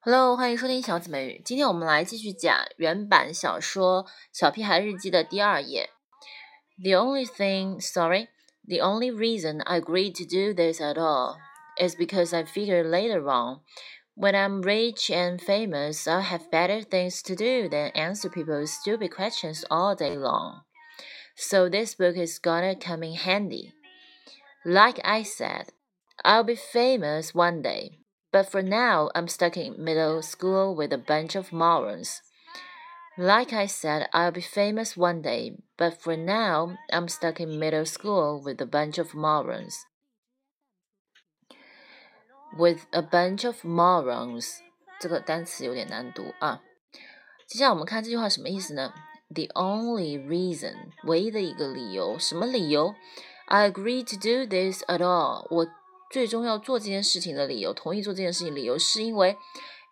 Hello，欢迎收听小紫美语。今天我们来继续讲原版小说《小屁孩日记》的第二页。The only thing, sorry, the only reason I agreed to do this at all is because I figured later on, when I'm rich and famous, I'll have better things to do than answer people's stupid questions all day long. So this book is gonna come in handy. Like I said, I'll be famous one day. But for now, I'm stuck in middle school with a bunch of morons. Like I said, I'll be famous one day, but for now, I'm stuck in middle school with a bunch of morons. With a bunch of morons，这个单词有点难读啊。接下来我们看这句话什么意思呢？The only reason，唯一的一个理由，什么理由？I agree to do this at all，我 最终要做这件事情的理由，同意做这件事情理由，是因为，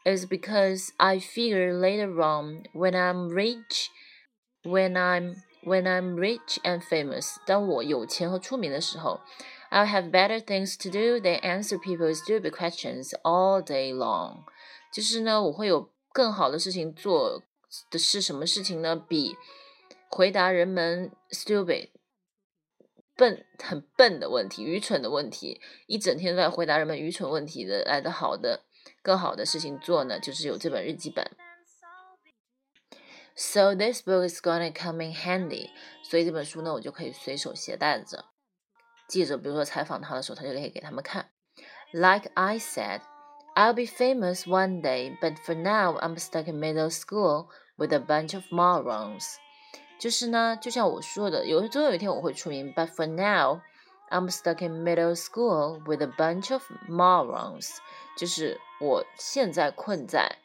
is because I figure later on when I'm rich, when I'm when I'm rich and famous，当我有钱和出名的时候，I'll have better things to do than answer people's stupid questions all day long。就是呢，我会有更好的事情做的是什么事情呢？比回答人们 stupid 笨很笨的问题，愚蠢的问题，一整天都在回答人们愚蠢问题的来的好的，更好的事情做呢，就是有这本日记本。So this book is gonna come in handy。所以这本书呢，我就可以随手携带着。记者比如说采访他的时候，他就可以给他们看。Like I said, I'll be famous one day, but for now I'm stuck in middle school with a bunch of morons. 就是呢，就像我说的，有总有一天我会出名。But for now, I'm stuck in middle school with a bunch of morons。就是我现在困在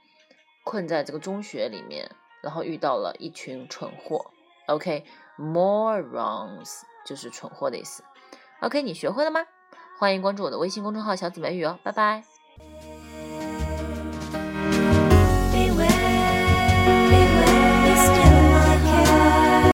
困在这个中学里面，然后遇到了一群蠢货。OK，morons 就是蠢货的意思。OK，你学会了吗？欢迎关注我的微信公众号“小紫梅语”哦，拜拜。